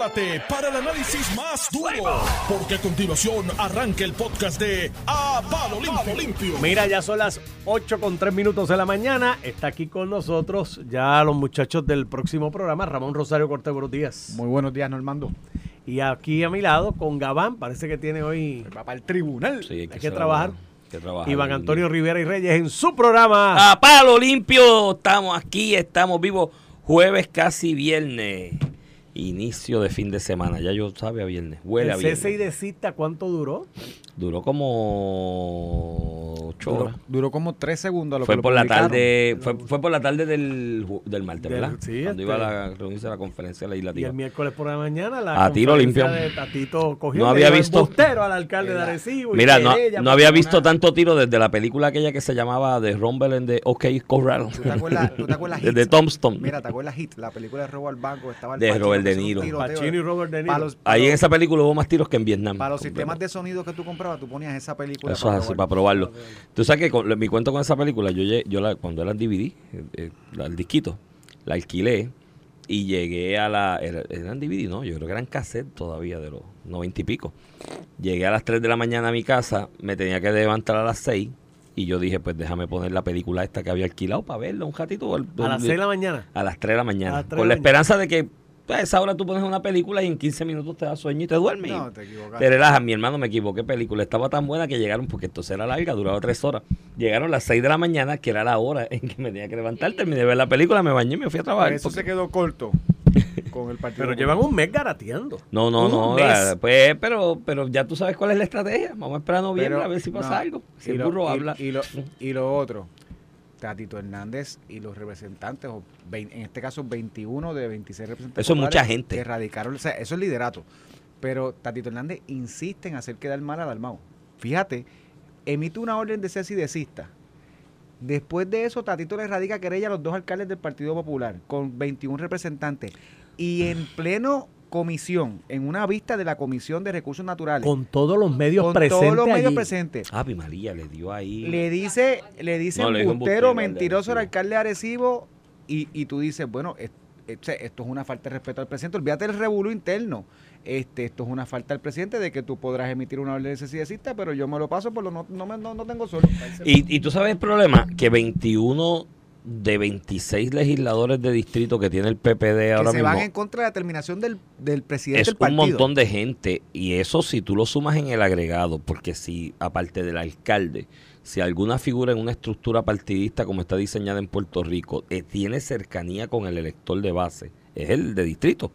prepárate para el análisis más duro, porque a continuación arranca el podcast de A Palo Limpio. Limpio. Mira, ya son las 8 con 3 minutos de la mañana. Está aquí con nosotros ya los muchachos del próximo programa, Ramón Rosario Cortés, buenos días. Muy buenos días, Normando. Y aquí a mi lado, con Gabán, parece que tiene hoy... Va para el tribunal. hay que, trabajar. Iván Antonio Rivera y Reyes en su programa. A palo limpio, estamos aquí, estamos vivos. Jueves casi viernes. Inicio de fin de semana. Ya yo sabe a viernes. Huele a viernes. ¿Ese de cita cuánto duró? Duró como ocho duró, horas. Duró como tres segundos. A lo fue, que por la tarde, fue, fue, por la tarde del, del martes, ¿verdad? Sí, Cuando este, iba a la, reunirse la conferencia legislativa. Y el miércoles por la mañana la a tiro limpio. de Tatito cogió no había visto al alcalde de Arecibo. Mira, no, no había visto tanto tiro desde la película aquella que se llamaba The Rumble en the OK Corral. ¿Tú te acuerdas, ¿tú te acuerdas Desde Tombstone. Mira, ¿te acuerdas Hit? La película de Robo al Banco. Estaba el de Robert De Niro. tiroteo. Pacino y Robert De Niro. Para los- para Ahí en esa película hubo más tiros que en Vietnam. Para los sistemas de sonido que tú comprabas, tú ponías esa película. Eso es así, para probarlo. Tú sabes que con, mi cuento con esa película, yo, yo la, cuando era en DVD, eh, eh, la- el disquito, la alquilé y llegué a la... Era, eran DVD, ¿no? Yo creo que eran cassette todavía de los noventa y pico. Llegué a las 3 de la mañana a mi casa, me tenía que levantar a las 6 y yo dije, pues déjame poner la película esta que había alquilado para verla un ratito. A las 6 de la mañana. A las 3 de la mañana. A las 3 Con la la esperanza de que a esa hora tú pones una película y en 15 minutos te da sueño y te duermes. No, te equivocaste. Te relajas, mi hermano, me equivoqué, película. Estaba tan buena que llegaron, porque esto era larga, duraba tres horas. Llegaron las 6 de la mañana, que era la hora en que me tenía que levantar. Terminé de ver la película, me bañé y me fui a trabajar. Eso porque- se quedó corto con el partido. Pero llevan un mes garateando. No, no, no. la- pues, pero, pero ya tú sabes cuál es la estrategia. Vamos a esperar a noviembre Pero, a ver si pasa no, algo. Si y el lo- burro y- habla. Y lo, y lo otro, Tatito Hernández y los representantes, o en este caso 21 de 26 representantes. Eso es mucha gente. Que radicaron, o sea, eso es liderato. Pero Tatito Hernández insiste en hacer quedar mal al Dalmau. Fíjate, emite una orden de cese y desista. Después de eso, Tatito le radica querella a los dos alcaldes del Partido Popular, con 21 representantes. Y en pleno comisión, en una vista de la Comisión de Recursos Naturales, Con todos los medios con presentes. todos los medios allí. presentes, Ave María, le dio ahí. le dice, le dice No, mentiroso al alcalde de Arecibo y, y tú dices, bueno, es- es- esto es una falta de respeto al presidente. Olvídate del revuelo interno. Este, esto es una falta al presidente de que tú podrás emitir una orden de cesista, pero yo me lo paso por lo no, no, me- no, no tengo sol. Y, y tú sabes el problema, que 21 de 26 legisladores de distrito que tiene el PPD que ahora se mismo van en contra de la determinación del, del presidente es del un montón de gente y eso si tú lo sumas en el agregado, porque si aparte del alcalde, si alguna figura en una estructura partidista como está diseñada en Puerto Rico eh, tiene cercanía con el elector de base, es el de distrito,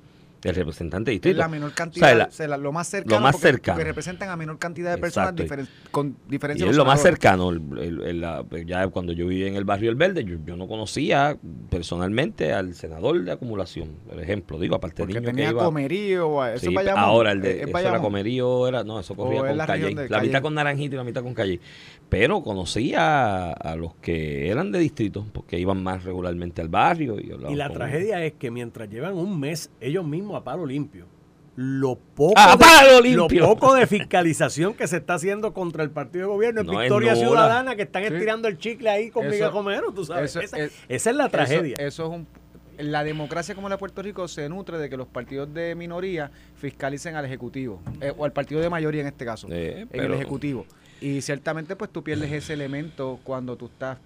el representante de es distrito. la menor cantidad, O sea, la- o sea, la- lo más cercano, lo más porque, cercano. porque representan a menor cantidad de personas diferen- con Y diferencia. es de lo más cercano. el- el- el- la- ya cuando yo vivía en el barrio El Verde, yo, yo no conocía personalmente al senador de acumulación, por ejemplo. Digo, aparte de niño que tenía iba. comerío, eso Sí, es Bayamón, ahora el de es eso era comerío, era, no, eso corría es con la calle. La mitad con naranjito y la mitad con calle. Pero conocía a, a los que eran de distrito, porque iban más regularmente al barrio. Y, Y la con- tragedia es que mientras llevan un mes ellos mismos a palo limpio, lo poco, ¡A de, lo poco de fiscalización que se está haciendo contra el partido de gobierno es No, es Victoria. Ciudadana que están Sí. estirando el chicle ahí con Eso- Miguel Romero, tú sabes. eso esa, es- esa es la tragedia. Eso, eso es un la democracia como la de Puerto Rico se nutre de que los partidos de minoría fiscalicen al ejecutivo eh, o al partido de mayoría en este caso Eh, en el ejecutivo y ciertamente pues tú pierdes ese elemento cuando tú estás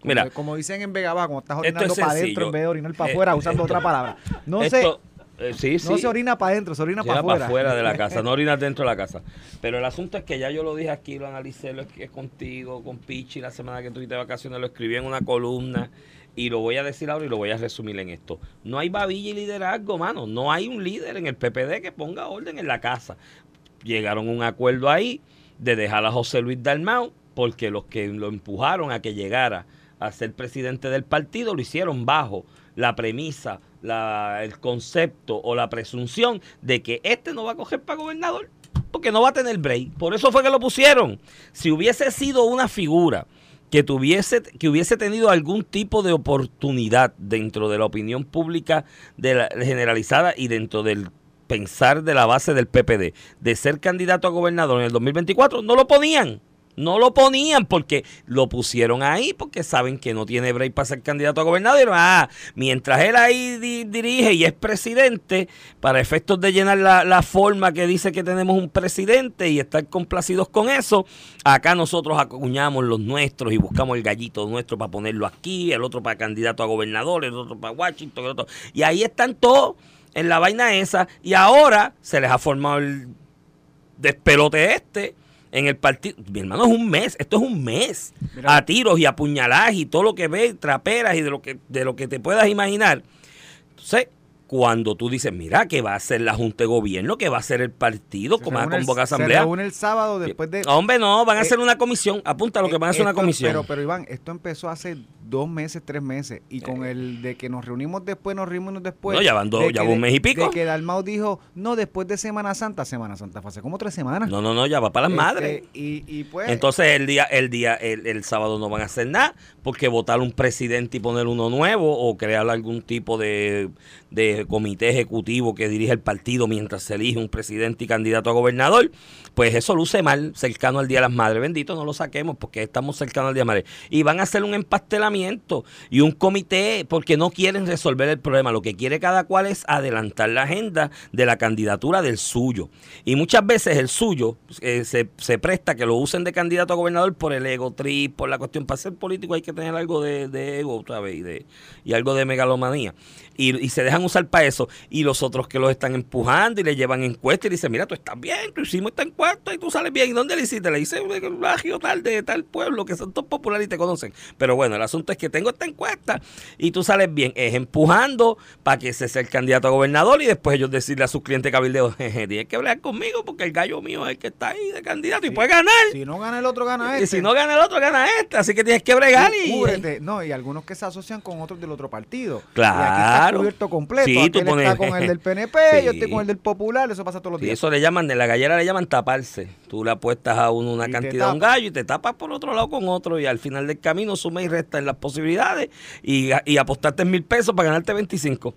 como, Mira, como dicen en Vega Baja, cuando estás orinando es para adentro en vez de orinar para Eh, afuera usando esto- otra palabra no Esto- se eh, sí, sí. no se orina para adentro se orina para afuera afuera de la casa, no orinas dentro de la casa. Pero el asunto es que ya yo lo dije aquí, lo analicé, lo es contigo, con Pichi, la semana que tuviste de vacaciones, lo escribí en una columna y lo voy a decir ahora y lo voy a resumir en esto. No hay babilla y liderazgo, mano. No hay un líder en el PPD que ponga orden en la casa. Llegaron a un acuerdo ahí de dejar a José Luis Dalmau porque los que lo empujaron a que llegara a ser presidente del partido lo hicieron bajo la premisa, la, el concepto o la presunción de que este no va a coger para gobernador porque no va a tener break. Por eso fue que lo pusieron. Si hubiese sido una figura que tuviese que hubiese tenido algún tipo de oportunidad dentro de la opinión pública de la, generalizada y dentro del pensar de la base del PPD de ser candidato a gobernador en el 2024, no lo ponían. No lo ponían porque lo pusieron ahí porque saben que no tiene break para ser candidato a gobernador. Ah, mientras él ahí dirige y es presidente, para efectos de llenar la, forma que dice que tenemos un presidente y estar complacidos con eso, acá nosotros acuñamos los nuestros y buscamos el gallito nuestro para ponerlo aquí, el otro para candidato a gobernador, el otro para Washington, el otro. Y ahí están todos en la vaina esa y ahora se les ha formado el despelote este en el partido. Mi hermano, es un mes, esto es un mes. A tiros y a puñaladas y todo lo que ves, traperas y de lo que, de lo que te puedas imaginar. Entonces, cuando tú dices, mira, que va a ser la Junta de Gobierno, que va a ser el partido, como va a convocar asamblea. Se reúne el sábado después de... Hombre, no, van a hacer una comisión. Apunta lo que van a hacer una comisión. Pero, pero Iván, esto empezó hace dos meses, tres meses. Y con eh. el de que nos reunimos después, nos reunimos después. No, ya van dos, ya un mes y pico. De que Dalmau dijo, no, después de Semana Santa, Semana Santa fue hace como tres semanas. No, no, no, ya va para las este, madres. Y, y, pues. Entonces el día, el día, el, el, sábado no van a hacer nada, porque votar un presidente y poner uno nuevo, o crear algún tipo de, de comité ejecutivo que dirige el partido mientras se elige un presidente y candidato a gobernador, pues eso luce mal, cercano al Día de las Madres. Bendito, no lo saquemos, porque estamos cercanos al Día de las Madres. Y van a hacer un empastelamiento y un comité porque no quieren resolver el problema. Lo que quiere cada cual es adelantar la agenda de la candidatura del suyo. Y muchas veces el suyo eh, se, se, presta que lo usen de candidato a gobernador por el ego trip, por la cuestión. Para ser político hay que tener algo de, ego otra vez y, de, y algo de megalomanía. Y, se dejan usar para eso. Y los otros que los están empujando y le llevan encuestas y dicen, mira, tú estás bien, tú hicimos esta encuesta y tú sales bien. ¿Y dónde le hiciste? Le hice un barrio tal de tal pueblo que son todos populares y te conocen. Pero bueno, el asunto es que tengo esta encuesta y tú sales bien. Es empujando para que se sea el candidato a gobernador y después ellos decirle a sus clientes cabildeos, tienes que hablar conmigo porque el gallo mío es el que está ahí de candidato y puede ganar. Si no gana el otro, gana este. Y si no gana el otro, gana este. Así que tienes que bregar y... No, y algunos que se asocian con otros del otro partido. Claro. Cubierto completo. Sí, tú pones... está con el del PNP, yo estoy con el del Popular, eso pasa todos los días. eso le llaman, de la gallera le llaman taparse. Tú le apuestas a uno una cantidad de un gallo y te tapas por otro lado con otro y al final del camino suma y resta en las posibilidades y, y apostarte mil pesos para ganarte 25.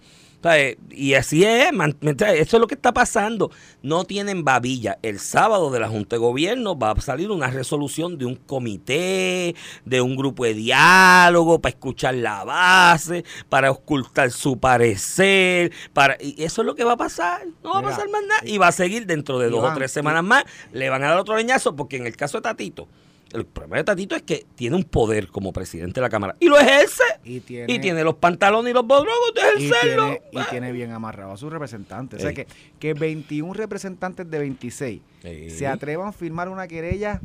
Y así es, eso es lo que está pasando. No tienen babilla. El sábado de la Junta de Gobierno va a salir una resolución de un comité, de un grupo de diálogo para escuchar la base, para ocultar su parecer. Para, y eso es lo que va a pasar. No va a pasar más nada. Y va a seguir dentro de dos o tres semanas más. Le van a dar otro leñazo porque en el caso de Tatito el problema de Tatito es que tiene un poder como presidente de la Cámara y lo ejerce. Y tiene, los pantalones y los bodrogos de ejercerlo. Y tiene, y tiene bien amarrado a sus representantes. O sea que, que 21 representantes de 26 se atrevan a firmar una querella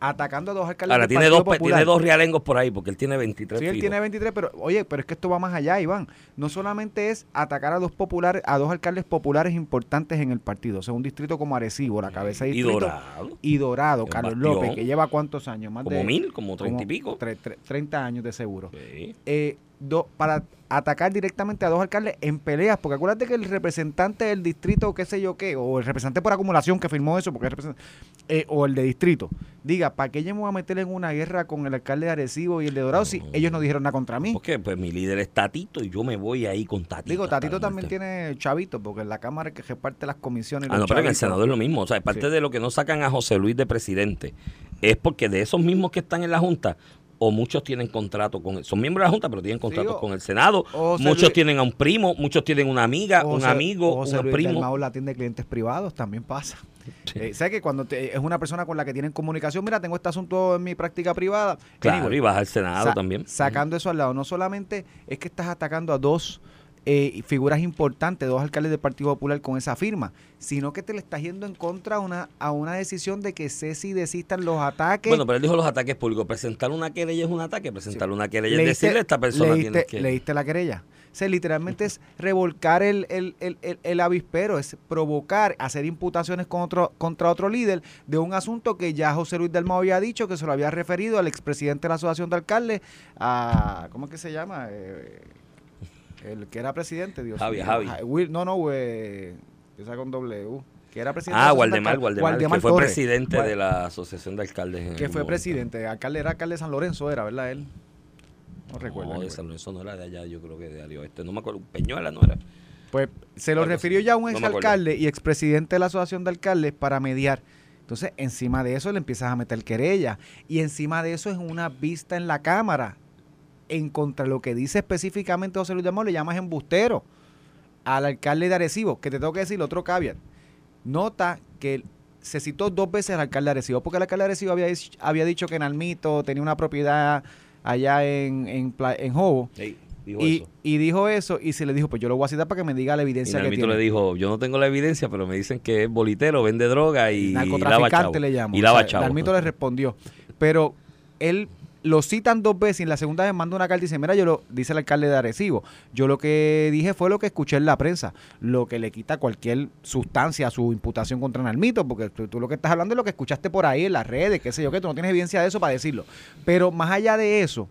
atacando a dos alcaldes Ahora, tiene dos, tiene dos realengos por ahí, porque él tiene 23. Sí, él tiene 23, pero oye, pero es que esto va más allá, Iván. No solamente es atacar a dos populares, a dos alcaldes populares importantes en el partido, o sea, un distrito como Arecibo, la cabeza de distrito. Y Dorado. Y Dorado, Carlos López, que lleva cuántos años, más como mil, como treinta y pico. 30 años de seguro. Eh, para atacar directamente a dos alcaldes en peleas, porque acuérdate que el representante del distrito, qué sé yo qué, o el representante por acumulación que firmó eso, porque eh, o el de distrito, diga, ¿para qué yo me voy a meter en una guerra con el alcalde de Arecibo y el de Dorado si ellos no dijeron nada contra mí? Porque pues mi líder es Tatito y yo me voy ahí con Tatito. Digo, Tatito también tiene chavito, porque en la Cámara que reparte las comisiones. Ah, no, pero en el Senado es lo mismo. O sea, parte de lo que no sacan a José Luis de presidente es porque de esos mismos que están en la Junta, o muchos tienen contrato con son miembros de la Junta pero tienen contrato con el Senado. muchos tienen a un primo muchos tienen una amiga un amigo un primo. La tienda de clientes privados también pasa. Eh, sé que cuando es una persona con la que tienen comunicación mira tengo este asunto en mi práctica privada. Claro y vas al Senado también. sacando eso al lado no solamente es que estás atacando a dos eh, figuras importantes, dos alcaldes del Partido Popular con esa firma, sino que te le estás yendo en contra una, a una decisión de que Ceci desistan los ataques. Bueno, pero él dijo los ataques públicos. Presentar una querella es un ataque, presentar una querella es decirle a esta persona leíste, que... ¿Leíste la querella? O sea, literalmente es revolcar el, el, el, el, avispero, es provocar, hacer imputaciones contra, contra otro líder de un asunto que ya José Luis Delmao había dicho, que se lo había referido al expresidente de la Asociación de Alcaldes, a, ¿cómo es que se llama? Eh, el que era presidente, Dios Javi, Javi. no, no, güey. Empieza con W. Que era presidente ah, Waldemar, Waldemar, que fue presidente de la Asociación de Alcaldes. que fue presidente. Alcalde era alcalde de San Lorenzo, era, ¿verdad? Él. No recuerdo. No, de San Lorenzo no era de allá, yo creo que de Ario Este. No me acuerdo. Peñuela no era. Pues se lo refirió ya a un exalcalde y expresidente de la Asociación de Alcaldes para mediar Entonces, encima de eso le empiezas a meter querella. Y encima de eso es una vista en la Cámara. En contra de lo que dice específicamente José Luis de le llamas embustero al alcalde de Arecibo, que te tengo que decir otro caveat. Nota que se citó dos veces al alcalde de Arecibo, porque el alcalde de Arecibo había, dicho- había dicho que Nalmito tenía una propiedad allá en, en, en Jobo. Sí, dijo Y, eso. y dijo eso y se le dijo, pues yo lo voy a citar para que me diga la Y evidencia que Nalmito tiene. le dijo, yo no tengo la evidencia, pero me dicen que es bolitero, vende droga y lava chavo. narcotraficante le llamó. Y lava O sea, chavo. Nalmito le respondió. Pero él lo citan dos veces y en la segunda vez manda una carta y dice, mira, yo lo, dice el alcalde de Arecibo, yo lo que dije fue lo que escuché en la prensa, lo que le quita cualquier sustancia a su imputación contra Nalmito, porque tú, tú lo que estás hablando es lo que escuchaste por ahí en las redes, qué sé yo, que tú no tienes evidencia de eso para decirlo. Pero más allá de eso,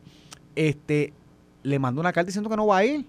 este le mandó una carta diciendo que no va a ir.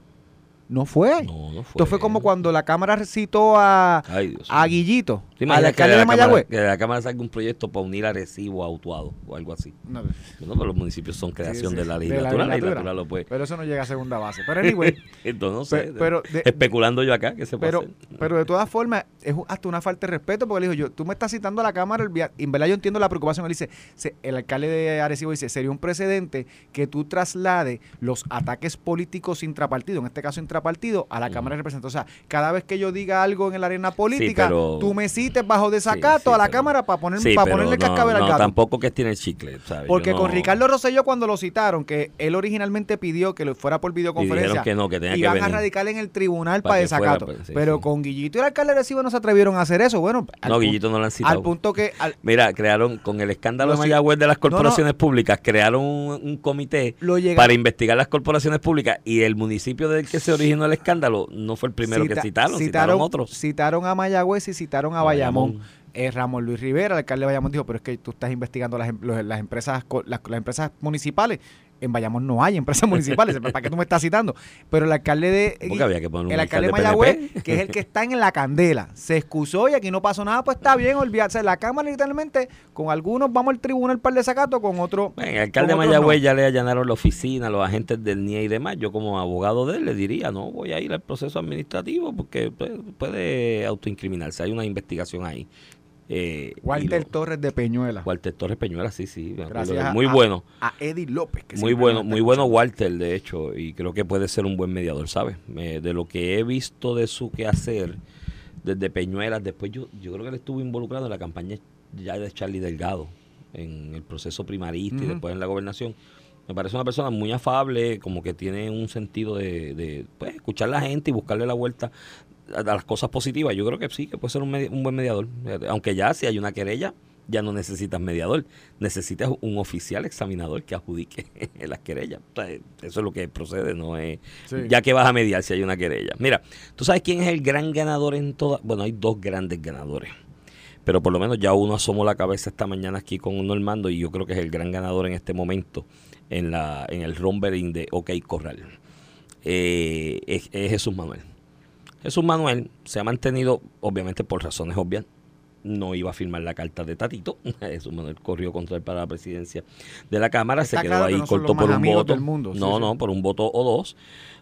No fue. No, no fue. Esto fue como cuando la Cámara citó a, Ay, Dios a. Guillito, ¿Te al imaginas que alcalde de de la Cámara- Mayagüez. Que de la Cámara salga un proyecto para unir a Arecibo a Autuado o algo así. No, pero los municipios son creación sí, de la de la legislatura. La legislatura. legislatura lo puede. Pero eso no llega a segunda base. Pero anyway, Entonces, no sé. Pe- pero de- especulando yo acá, que se puede pero, hacer? pero de todas formas, es hasta una falta de respeto porque le dijo yo, tú me estás citando a la Cámara, el y en verdad yo entiendo la preocupación. Él dice, se- el alcalde de Arecibo dice, sería un precedente que tú traslades los ataques políticos intrapartido, en este caso intrapartido, a la Cámara de Representantes. O sea, cada vez que yo diga algo en la arena política, pero- tú me cites bajo desacato Sí, sí, a la pero- Cámara para, poner, Sí, para ponerle no, cascabel al no, gato. tampoco que tiene el chicle, Porque con Ricardo Rosselló cuando lo citaron, que él originalmente pidió que lo fuera por videoconferencia, dijeron que no, que tenía que iban a radicar en el tribunal Para para, fuera, desacato. pues, pero con Guillito y el alcalde de Recibo no se atrevieron a hacer eso. Bueno, al, No, Guillito no lo han citado. al punto que... al- Mira, crearon, con el escándalo de Mayagüez de las corporaciones públicas, crearon un, un comité Lo para investigar las corporaciones públicas y el municipio del que se originó el escándalo no fue el primero que cita- citaron, citaron, otros. Citaron a Mayagüez y citaron a A Bayamón. Eh, Ramón Luis Rivera, el alcalde de Bayamón, dijo, pero es que tú estás investigando las, em- los- las empresas las, las empresas municipales. En Bayamón no hay empresas municipales. ¿Para qué tú me estás citando? Pero el alcalde de... Había que poner un el alcalde de Mayagüez, que es el que está en la candela, se excusó y aquí no pasó nada, pues está bien, olvidarse. La Cámara literalmente, con algunos vamos al tribunal para el desacato, con otros... Bueno, el alcalde de Mayagüez no. ya le allanaron la oficina, los agentes del NIE y demás. Yo como abogado de él le diría, no voy a ir al proceso administrativo porque puede, puede autoincriminarse. Hay una investigación ahí. Eh, Walter lo- Torres de Peñuela. Walter Torres Peñuela, sí, sí. Gracias Muy a- bueno. A Eddie López. que Muy bueno, muy bueno. Walter, de hecho, y creo que puede ser un buen mediador, ¿sabes? Eh, de lo que he visto de su quehacer desde Peñuelas, después yo, yo creo que él estuvo involucrado en la campaña ya de Charlie Delgado, en el proceso primarista y después en la gobernación. Me parece una persona muy afable, como que tiene un sentido de, de, pues, escuchar a la gente y buscarle la vuelta a, las cosas positivas. Yo creo que sí, que puede ser un, un buen mediador. Aunque ya si hay una querella, ya no necesitas mediador, necesitas un oficial examinador que adjudique las querellas. O sea, eso es lo que procede, no es... Sí. Ya que vas a mediar si hay una querella. Mira, ¿tú sabes quién es el gran ganador en toda? Bueno, hay dos grandes ganadores. Pero por lo menos ya uno asomó la cabeza esta mañana aquí con Normando y yo creo que es el gran ganador en este momento en la en el rumbering de OK Corral. Eh, es, es Jesús Manuel. Jesús Manuel se ha mantenido, obviamente por razones obvias, no iba a firmar la carta de Tatito. Jesús Manuel corrió contra él para la presidencia de la Cámara, Está se quedó claro que ahí no los por un voto. del mundo, sí, no, sí. no, por un voto o dos.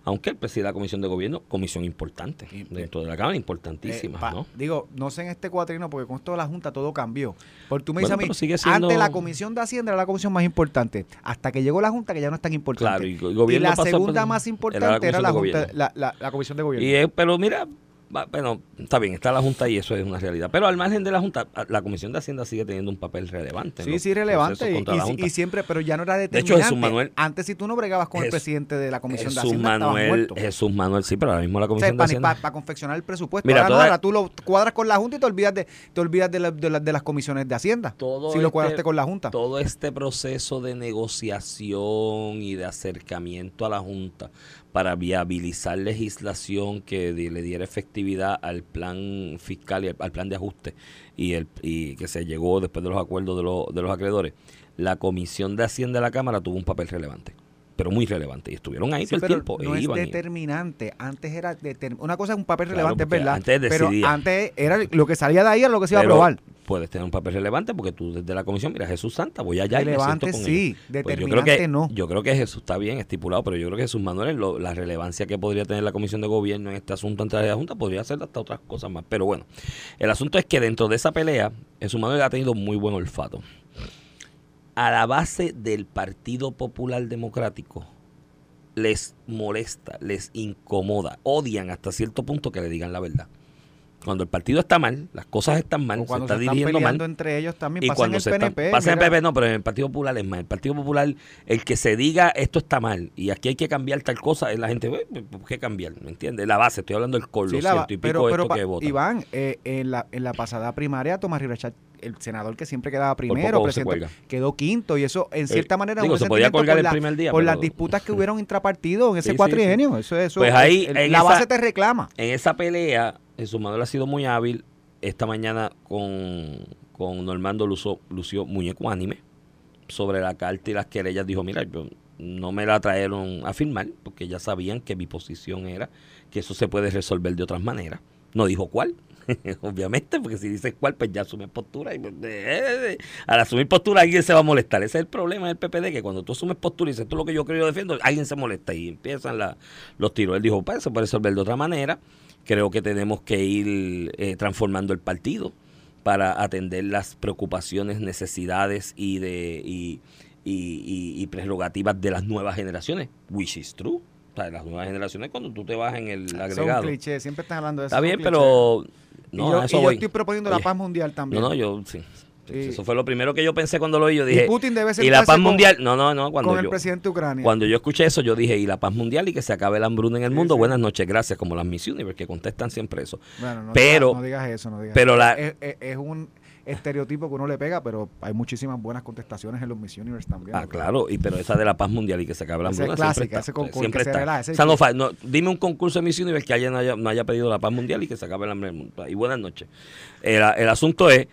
Aunque él preside la comisión de gobierno, comisión importante dentro de la Cámara, Eh, importantísima, pa- ¿no? Digo, no sé en este cuatrino, porque con esto de la Junta todo cambió. Porque tú me Bueno, dices a mí, siendo- antes la Comisión de Hacienda era la comisión más importante. Hasta que llegó la Junta, que ya no es tan importante. Claro, y el gobierno la pasó segunda más era la importante era la, Comisión de junta, la, la- la Comisión de Gobierno. Y es- pero mira, bueno, está bien, está la Junta y eso es una realidad. Pero al margen de la Junta, la Comisión de Hacienda sigue teniendo un papel relevante. Sí, los sí, relevante. Y, siempre, pero ya no era hecho, determinante. Jesús Manuel- Antes, si tú no bregabas con el presidente de la Comisión de Hacienda, Manuel, muerto. Jesús Manuel, sí, pero ahora mismo la O sea, Comisión de para, Hacienda. confeccionar el presupuesto. Mira, ahora, no, ahora tú lo cuadras con la Junta y te olvidas de, te olvidas de, la- de la- de las comisiones de Hacienda. todo si lo este- cuadraste con la Junta. Todo este proceso de negociación y de acercamiento a la Junta para viabilizar legislación que le diera efectividad al plan fiscal y al, plan de ajuste y, el, y que se llegó después de los acuerdos de, los- de los acreedores, la Comisión de Hacienda de la Cámara tuvo un papel relevante, pero muy relevante, y estuvieron ahí Sí, todo el tiempo. no e es iban y- determinante. Antes era determ- una cosa es un papel Claro, relevante, es verdad. antes pero antes era lo que salía de ahí era lo que se iba Pero- a aprobar. puedes tener un papel relevante porque tú desde la comisión, mira, Jesús Santa, voy allá relevante y me siento con sí, ellos. Pues determinante yo creo que, no. Yo creo que Jesús está bien estipulado, pero yo creo que Jesús Manuel, lo- la relevancia que podría tener la comisión de gobierno en este asunto entre la Junta, podría ser hasta otras cosas más. Pero bueno, el asunto es que dentro de esa pelea, Jesús Manuel ha tenido muy buen olfato. A la base del Partido Popular Democrático les molesta, les incomoda, odian hasta cierto punto que le digan la verdad. Cuando el partido está mal, las cosas están mal, O se cuando está se están dirigiendo mal. entre ellos también. Y Pasa en cuando el se están- PNP. pasa en el. PP, no, pero en el Partido Popular es más. El Partido Popular, el que se diga esto está mal y aquí hay que cambiar tal cosa, la gente, "Eh, ¿por qué cambiar? ¿Me entiendes? La base, estoy hablando del col, Sí, ciento y pico pero, pero esto que vota. Iván, eh, en, la, en la pasada primaria, Tomás Rivera el senador que siempre quedaba primero, presidente, quedó quinto y eso en cierta manera digo, se podía colgar por el la- primer día, por pero- las disputas que hubieron intrapartidos en ese Sí, sí, cuatrienio. Eso, eso, Pues ahí, el- en la esa- base te reclama. En esa pelea, Jesús Manuel ha sido muy hábil. Esta mañana con, con Normando Lucio, Lucio muy ecuánime sobre la carta y las querellas. Dijo, mira, yo no me la trajeron a firmar porque ya sabían que mi posición era que eso se puede resolver de otras maneras. No dijo cuál, obviamente, porque si dices cuál, pues ya asume postura. Y, eh, eh, al asumir postura, alguien se va a molestar. Ese es el problema del PPD, que cuando tú asumes postura y dices es lo que yo creo y yo defiendo, alguien se molesta y empiezan la- los tiros. Él dijo, pues se puede resolver de otra manera. Creo que tenemos que ir eh, transformando el partido para atender las preocupaciones, necesidades y de y, y- y- y prerrogativas de las nuevas generaciones, which is true. O sea, las nuevas generaciones cuando tú te vas en el Son agregado. clichés, siempre están hablando de eso. Está son bien, pero Y no, yo, eso y yo voy. estoy proponiendo la paz mundial también. No, no, yo sí. Eso fue lo primero que yo pensé cuando lo oí. Yo Y dije, Putin debe y la paz con- mundial. No, no, no. Cuando con el yo, presidente de Ucrania. cuando yo escuché eso, yo dije, y la paz mundial y que se acabe la hambruna en el Sí, mundo. sí. Buenas noches, gracias, como las Miss Universe, que contestan siempre eso. Bueno, no pero- digas, no digas eso, no digas pero eso. la- es, es- es un estereotipo que uno le pega, pero hay muchísimas buenas contestaciones en los Miss Universe también. Ah, claro, y pero esa de la paz mundial y que se acabe la Esa es hambruna siempre está. ese con- con siempre que está. relaja, ese O sea, no fa- no, dime un concurso de Miss Universe que alguien no haya, no haya pedido la paz mundial y que se acabe la mundo. Y buenas noches. El, el asunto es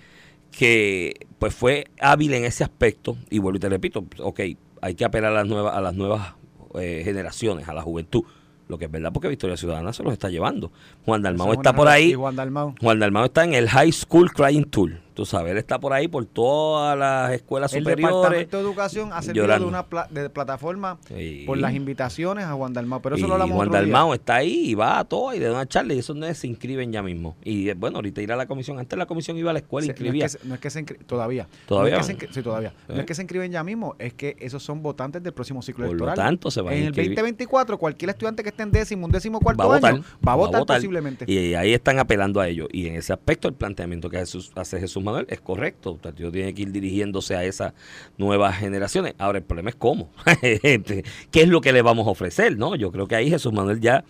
que pues fue hábil en ese aspecto y vuelvo y te repito, ok, hay que apelar a las nuevas, a las nuevas eh, generaciones, a la juventud. Lo que es verdad porque Victoria Ciudadana se los está llevando. Juan Dalmau está por ahí. Juan Dalmau. Juan Dalmau está en el High School Crying Tour. Tú sabes, él está por ahí por todas las escuelas El superiores. Departamento de Educación ha servido llorando. de una pla- de plataforma Sí. por las invitaciones a Juan Dalmau. Pero eso y lo hablamos Juan otro día. Dalmau está ahí y va a todo y le da una charla y esos no se inscriben ya mismo. Y eh, bueno, ahorita irá a la comisión. Antes la comisión iba a la escuela y Se- inscribía. No es que, se- no es que se todavía. ¿Todavía? No es que se inscri- sí, todavía. No ¿Eh? es que se inscriben ya mismo, es que esos son votantes del próximo ciclo Por lo electoral. tanto, se van a en el inscribir. 2024, cualquier estudiante que esté en décimo, un décimo cuarto va a votar, año, va a votar, posiblemente. Y ahí están apelando a ellos. Y en ese aspecto, el planteamiento que Jesús- hace Jesús Manuel es correcto. El partido tiene que ir dirigiéndose a esas nuevas generaciones. Ahora, el problema es cómo. ¿Qué es lo que le vamos a ofrecer? no Yo creo que ahí Jesús Manuel ya,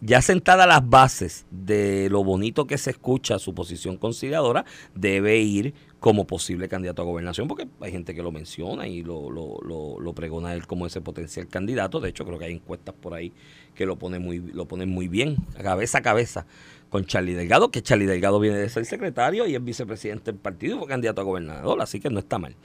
ya sentadas las bases de lo bonito que se escucha su posición conciliadora, debe ir como posible candidato a gobernación, porque hay gente que lo menciona y lo, lo, lo, pregona él como ese potencial candidato. De hecho, creo que hay encuestas por ahí que lo ponen muy, lo ponen muy bien, cabeza a cabeza, con Charlie Delgado, que Charlie Delgado viene de ser secretario y es vicepresidente del partido y fue candidato a gobernador, así que no está mal.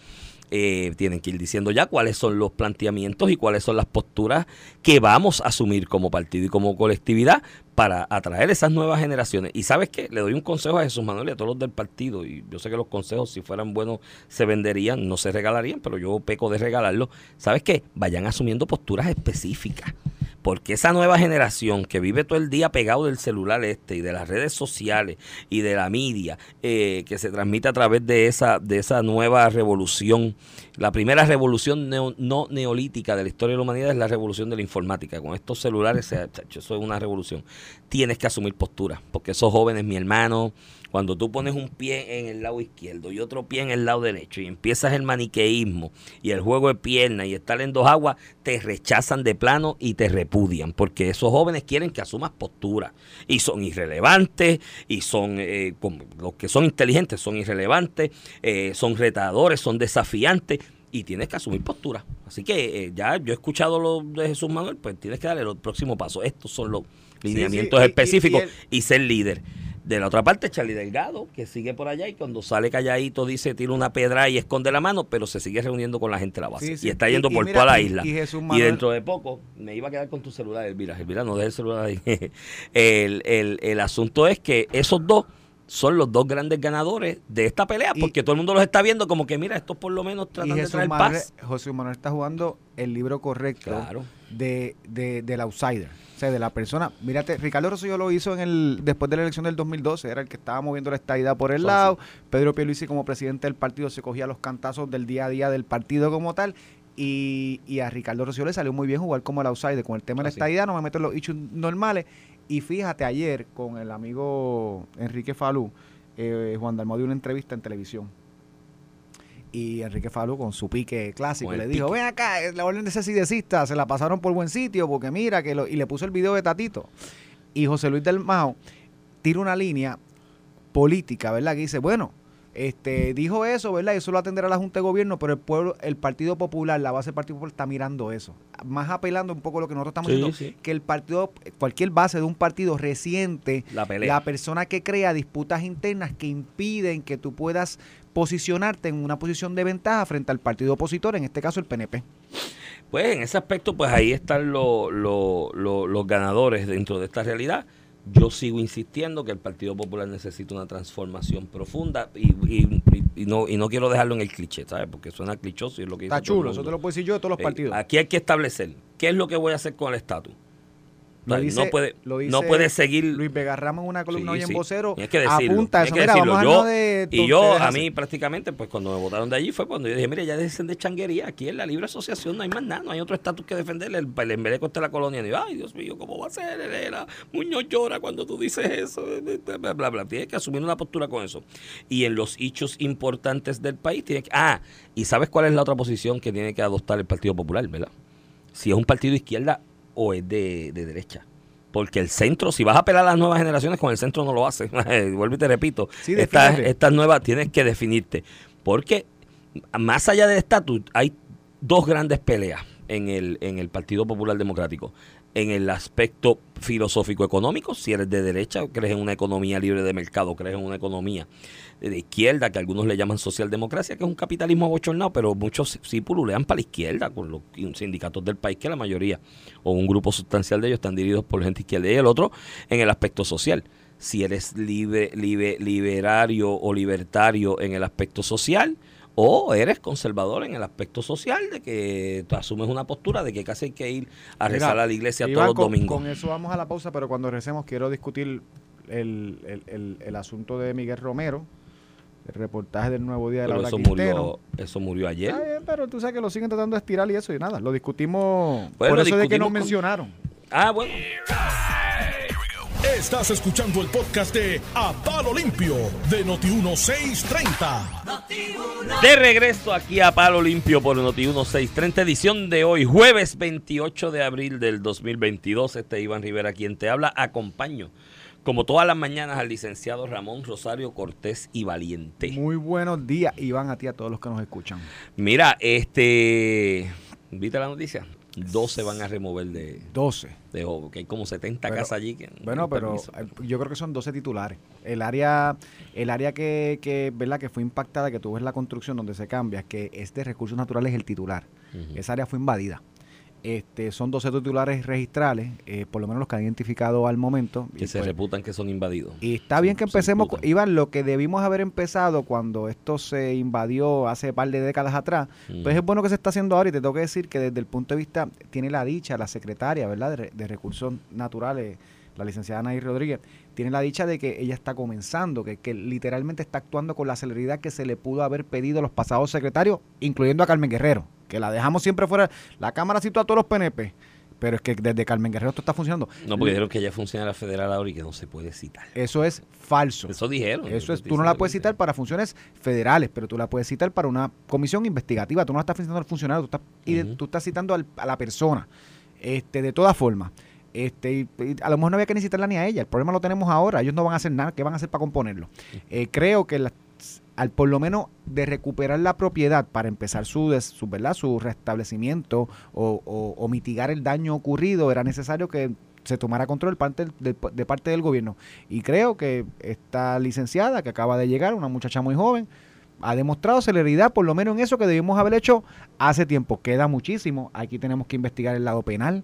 Eh, tienen que ir diciendo ya cuáles son los planteamientos y cuáles son las posturas que vamos a asumir como partido y como colectividad para atraer esas nuevas generaciones. Y sabes qué, le doy un consejo a Jesús Manuel y a todos los del partido, y yo sé que los consejos si fueran buenos se venderían, no se regalarían, pero yo peco de regalarlos. ¿Sabes qué? Vayan asumiendo posturas específicas. Porque esa nueva generación que vive todo el día pegado del celular este y de las redes sociales y de la media eh, que se transmite a través de esa, de esa nueva revolución, la primera revolución neo- no neolítica de la historia de la humanidad es la revolución de la informática. Con estos celulares, se- eso es una revolución. Tienes que asumir postura, porque esos jóvenes, mi hermano, cuando tú pones un pie en el lado izquierdo y otro pie en el lado derecho y empiezas el maniqueísmo y el juego de piernas y estar en dos aguas, te rechazan de plano y te repudian, porque esos jóvenes quieren que asumas postura y son irrelevantes y son, eh, los que son inteligentes son irrelevantes, eh, son retadores, son desafiantes y tienes que asumir postura. Así que eh, ya yo he escuchado lo de Jesús Manuel, pues tienes que darle el próximo paso. Estos son los lineamientos sí, y- y- específicos y el- y ser líder. De la otra parte, Charlie Delgado, que sigue por allá y cuando sale calladito dice tira una pedra y esconde la mano, pero se sigue reuniendo con la gente de la base. Sí. Y está yendo por mira, toda la isla. y dentro de poco, me iba a quedar con tu celular, Elvira. Elvira, no dejes el celular ahí. el, el, el asunto es que esos dos son los dos grandes ganadores de esta pelea, Y- porque todo el mundo los está viendo como que, mira, estos por lo menos tratan de traer Manuel, paz. José Manuel está jugando el libro correcto Claro. de, de- del outsider. O sea, de la persona. Mírate, Ricardo Rosselló lo hizo en el después de la elección del 2012. Era el que estaba moviendo la estadidad por el lado. Pedro Pierluisi como presidente del partido se cogía los cantazos del día a día del partido como tal. Y, y a Ricardo Rosselló le salió muy bien jugar como el outsider. Con el tema de la estadidad no me meto en los hechos normales. Y fíjate, ayer con el amigo Enrique Falú, eh, Juan Dalmau dio una entrevista en televisión. Y Enrique Falú con su pique clásico le dijo, pique. ven acá, eh, la orden de cesidecista se la pasaron por buen sitio porque mira que lo... Y le puso el video de Tatito. Y José Luis del Mao tira una línea política, ¿verdad? Que dice, bueno, este dijo eso, ¿verdad? Eso lo atenderá la Junta de Gobierno, pero el pueblo, el Partido Popular, la base del Partido Popular está mirando eso. Más apelando un poco a lo que nosotros estamos Sí, diciendo, sí. que el partido, cualquier base de un partido reciente la persona que crea disputas internas que impiden que tú puedas posicionarte en una posición de ventaja frente al partido opositor, en este caso el PNP. Pues en ese aspecto, pues ahí están lo- lo- lo- los ganadores dentro de esta realidad. Yo sigo insistiendo que el Partido Popular necesita una transformación profunda y, y- y- y no, y no quiero dejarlo en el cliché, ¿sabes? Porque suena clichoso y es lo que dice Está todo el chulo, eso te lo puedo decir yo de todos los Eh, partidos. Aquí hay que establecer qué es lo que voy a hacer con el estatus. Lo dice- no puede, lo no puede seguir Luis Vega en una columna Sí, hoy en sí. vocero Tienes que decirlo, apunta eso. que Mira, decirlo. vamos a Yo- hablar de Y yo, a mí prácticamente, pues cuando me votaron de allí fue cuando yo dije, mire, ya dejen de changuería, aquí en la libre asociación no hay más nada, no hay otro estatus que defender, el, el embeleco está la colonia. Y yo, ay, Dios mío, ¿cómo va a ser, Herrera? Muñoz llora cuando tú dices eso, bla, bla, bla, bla. Tienes que asumir una postura con eso. Y en los hechos importantes del país, tienes que... Ah, y ¿sabes cuál es la otra posición que tiene que adoptar el Partido Popular, verdad? Si es un partido de izquierda o es de, de derecha. Porque el centro, si vas a apelar a las nuevas generaciones, con el centro no lo hace. Vuelvo y te repito. Sí, estas, nuevas tienes que definirte. Porque más allá del estatus, hay dos grandes peleas en el, en el Partido Popular Democrático. En el aspecto filosófico económico, si eres de derecha, crees en una economía libre de mercado, crees en una economía de izquierda, que algunos le llaman socialdemocracia, que es un capitalismo abochornado, pero muchos sí pululean para la izquierda, con los sindicatos del país, que la mayoría, o un grupo sustancial de ellos, están dirigidos por gente izquierda. Y el otro, en el aspecto social. Si eres libre, libe- liberario o libertario en el aspecto social, o eres conservador en el aspecto social, de que tú asumes una postura de que casi hay que ir a Mira, rezar a la iglesia todos los domingos. Con eso vamos a la pausa, pero cuando recemos quiero discutir el, el- el- el asunto de Miguel Romero, el reportaje del Nuevo Día de Pero Laura eso murió, eso murió ayer. Está bien, pero tú sabes que lo siguen tratando de estirar y eso y nada. Lo discutimos Bueno, por lo eso de que discutimos nos con- mencionaron. Ah, bueno. Estás escuchando el podcast de A Palo Limpio de Noti1630. De regreso aquí a Palo Limpio por Noti 1630, edición de hoy, jueves 28 de abril del 2022. Este es Iván Rivera quien te habla. Acompaño, como todas las mañanas, al licenciado Ramón Rosario Cortés y Valiente. Muy buenos días, Iván, a ti, a todos los que nos escuchan. Mira, este. ¿Viste la noticia? 12 van a remover de, 12. de que hay como 70 Pero- casas allí. Que no Bueno, pero permiso. eh, yo creo que son 12 titulares. El área, el área que, que, ¿verdad? que fue impactada, que tú ves la construcción donde se cambia, que es de recursos naturales el titular. Esa área fue invadida. Este, son 12 titulares registrales, eh, por lo menos los que han identificado al momento. que Y, se pues, reputan que son invadidos. y está bien que empecemos, con-. Iván, lo que debimos haber empezado cuando esto se invadió hace par de décadas atrás, pues es bueno que se está haciendo ahora y te tengo que decir que desde el punto de vista, tiene la dicha, la secretaria, ¿verdad?, de, de Recursos Naturales, la licenciada Anaí Rodríguez, tiene la dicha de que ella está comenzando, que, que literalmente está actuando con la celeridad que se le pudo haber pedido a los pasados secretarios, incluyendo a Carmen Guerrero, que la dejamos siempre fuera. La Cámara citó a todos los PNP, pero es que desde Carmen Guerrero esto está funcionando. No, porque dijeron que ella es funcionaria federal ahora y que no se puede citar. Eso es falso. Eso dijeron. Eso es, tú no la puedes citar para funciones federales, pero tú la puedes citar para una comisión investigativa. Tú no la estás citando al funcionario, tú estás, ide- Ujú. tú estás citando al- a la persona. Este, de todas formas, este, y- y a lo mejor no había que ni citarla ni a ella. El problema lo tenemos ahora. Ellos no van a hacer nada. ¿Qué van a hacer para componerlo? Eh, creo que la- al por lo menos de recuperar la propiedad para empezar su, su, ¿verdad? su restablecimiento o, o- mitigar el daño ocurrido, era necesario que se tomara control parte de, de parte del gobierno. Y creo que esta licenciada que acaba de llegar, una muchacha muy joven, ha demostrado celeridad, por lo menos en eso que debimos haber hecho hace tiempo. Queda muchísimo. Aquí tenemos que investigar el lado penal.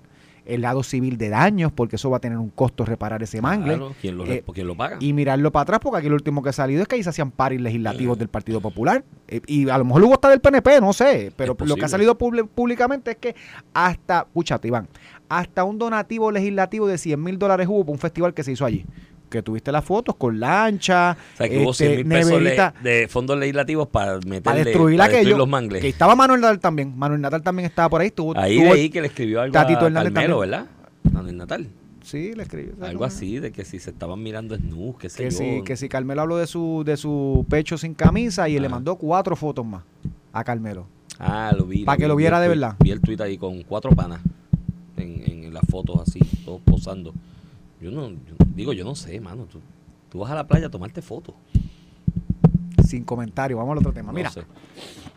El lado civil de daños, porque eso va a tener un costo reparar ese mangle. Claro, ¿quién, lo, Eh, quién lo paga? Y mirarlo para atrás, porque aquí lo último que ha salido es que ahí se hacían paris legislativos del Partido Popular. Eh, y a lo mejor luego está del PNP, no sé. Pero lo que ha salido públicamente es que hasta, escúchate, Iván, hasta un donativo legislativo de 100 mil dólares hubo para un festival que se hizo allí. Que tuviste las fotos con lancha, o sea, que hubo este, 100 mil pesos le- neverita, de fondos legislativos para meterle para destruir para aquello. destruir los mangles. Que estaba Manuel Natal también. Manuel Natal también estaba por ahí. Estuvo, Ahí estuvo- leí que le escribió algo Tatito a Carmelo. ¿verdad? Manuel Natal. Sí, le escribió. Algo así, de que si se estaban mirando snus, qué sé Que si, que si Carmelo habló de su, de su pecho sin camisa y le mandó cuatro fotos más a Carmelo. Ah, lo vi. Pa' que vi, lo vi viera de verdad. Vi el tuit ahí con cuatro panas en, en las fotos así, todos posando. Yo no, yo- digo, yo no sé, mano. Tú, tú vas a la playa a tomarte fotos. Sin comentario, vamos al otro tema. No Mira, sé.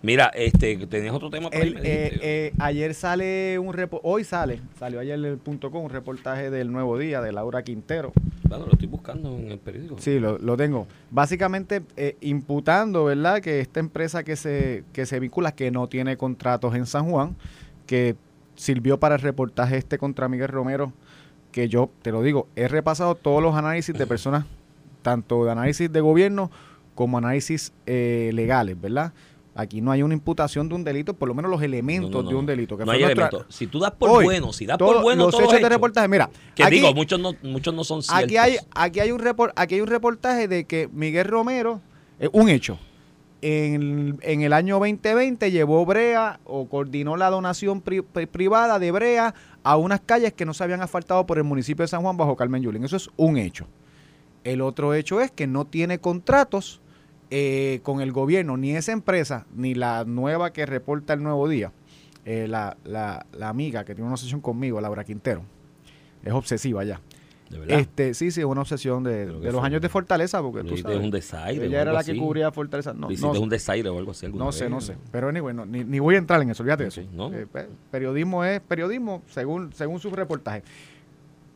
Mira, este, tenías otro tema por ahí, el, eh, eh, ayer sale un repo hoy sale, salió ayer en el punto com un reportaje del Nuevo Día de Laura Quintero. Claro, lo estoy buscando en el periódico. Sí, lo, lo tengo. Básicamente eh, imputando, ¿verdad? Que esta empresa que se, que se vincula, que no tiene contratos en San Juan, que sirvió para el reportaje este contra Miguel Romero, que yo, te lo digo, he repasado todos los análisis de personas, tanto de análisis de gobierno como análisis eh, legales, ¿verdad? Aquí no hay una imputación de un delito, por lo menos los elementos No, no, no. de un delito. Que no fue hay nuestra- elementos. Si tú das por Hoy, bueno, si das por bueno los hechos de reportaje, mira, Que aquí- digo, muchos no, muchos no son ciertos. Aquí hay, aquí hay un report, aquí hay un reportaje de que Miguel Romero, eh, un hecho, en, el año 2020 llevó Brea o coordinó la donación pri- pri- privada de Brea a unas calles que no se habían asfaltado por el municipio de San Juan bajo Carmen Yulín. Eso es un hecho. El otro hecho es que no tiene contratos eh, con el gobierno, ni esa empresa, ni la nueva que reporta el Nuevo Día, eh, la, la- la amiga que tiene una sesión conmigo, Laura Quintero. Es obsesiva ya. De verdad. Este, sí, sí, es una obsesión de, de los fue- años de Fortaleza, porque tú sabes. un desaire. o ella era la que así. cubría Fortaleza. No, no, un desaire o algo así. no sé, no sé. Pero anyway, no, ni, ni voy a entrar en eso, olvídate de eso. Eh, pe- periodismo es periodismo según, según su reportaje.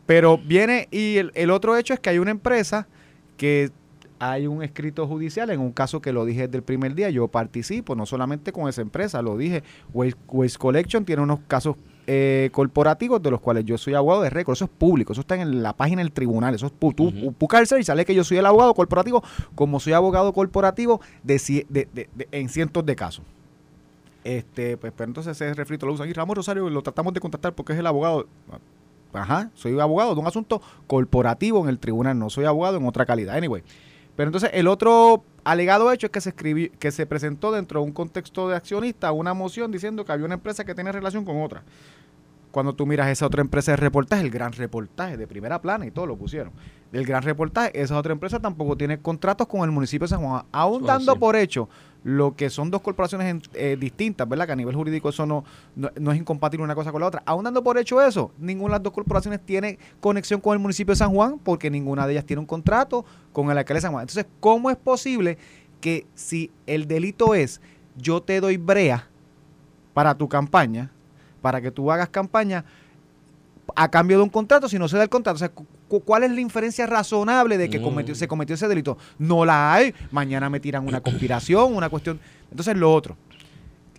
Pero viene, y el, el otro hecho es que hay una empresa que hay un escrito judicial, en un caso que lo dije desde el primer día, yo participo, no solamente con esa empresa, lo dije, Waste, Waste Collection tiene unos casos eh, corporativos de los cuales yo soy abogado de récord, eso es público, eso está en la página del tribunal, eso es tú buscas el search y sale que yo soy el abogado corporativo, como soy abogado corporativo de, de- en cientos de casos. Este, pues, pero entonces ese refrito lo usan. Y Ramos Rosario lo tratamos de contactar porque es el abogado. Ajá, soy abogado de un asunto corporativo en el tribunal, no soy abogado en otra calidad. Anyway. Pero entonces el otro alegado hecho es que se escribió, que se presentó dentro de un contexto de accionista una moción diciendo que había una empresa que tenía relación con otra. Cuando tú miras esa otra empresa de reportaje, el gran reportaje de primera plana y todo lo pusieron. El gran reportaje, esa otra empresa tampoco tiene contratos con el municipio de San Juan, aún dando por hecho lo que son dos corporaciones en- eh, distintas, ¿verdad? Que a nivel jurídico eso no, no, es incompatible una cosa con la otra. Aún dando por hecho eso, ninguna de las dos corporaciones tiene conexión con el municipio de San Juan porque ninguna de ellas tiene un contrato con el alcalde de San Juan. Entonces, ¿cómo es posible que si el delito es yo te doy brea para tu campaña, para que tú hagas campaña, a cambio de un contrato, si no se da el contrato. O sea, ¿cuál es la inferencia razonable de que Mm. cometió, se cometió ese delito? No la hay. Mañana me tiran una conspiración, una cuestión. Entonces, lo otro,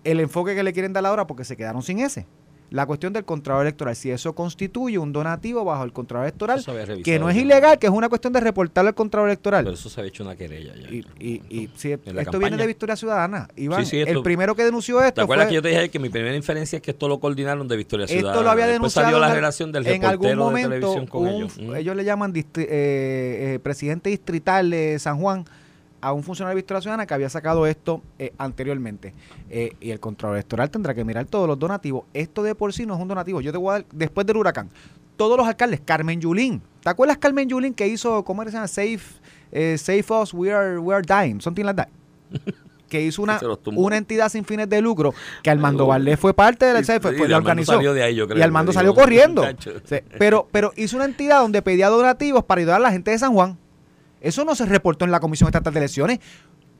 el enfoque que le quieren dar ahora porque se quedaron sin ese. La cuestión del contrato electoral, si eso constituye un donativo bajo el contrato electoral, que no es ilegal, que es una cuestión de reportarle el contrato electoral. Pero eso se había hecho una querella ya. Y, y, y si esto viene campaña. de Victoria Ciudadana, Iván, Sí, sí, el primero que denunció esto ¿Te acuerdas fue- que yo te dije que mi primera inferencia es que esto lo coordinaron de Victoria Ciudadana? Esto lo había Después denunciado salió la en al- relación del en algún reportero de momento. televisión con un- ellos. Mm. Ellos le llaman distri- eh, eh, presidente distrital de San Juan a un funcionario de Victoria Ciudadana que había sacado esto eh, anteriormente. Eh, y el control electoral tendrá que mirar todos los donativos. Esto de por sí no es un donativo. Yo te voy a dar, después del huracán, todos los alcaldes, Carmen Yulín. ¿Te acuerdas Carmen Yulín que hizo, cómo era? se llama? Safe, eh, Save Us, We Are, we are Dying, something like that. que hizo una, una entidad sin fines de lucro, que Armando Valdés fue parte de la, Sí, fue- sí, fue- y la organizó. salió de ahí, yo creo, y Armando salió corriendo. Sí, pero, pero hizo una entidad donde pedía donativos para ayudar a la gente de San Juan. Eso no se reportó en la Comisión Estatal de Elecciones.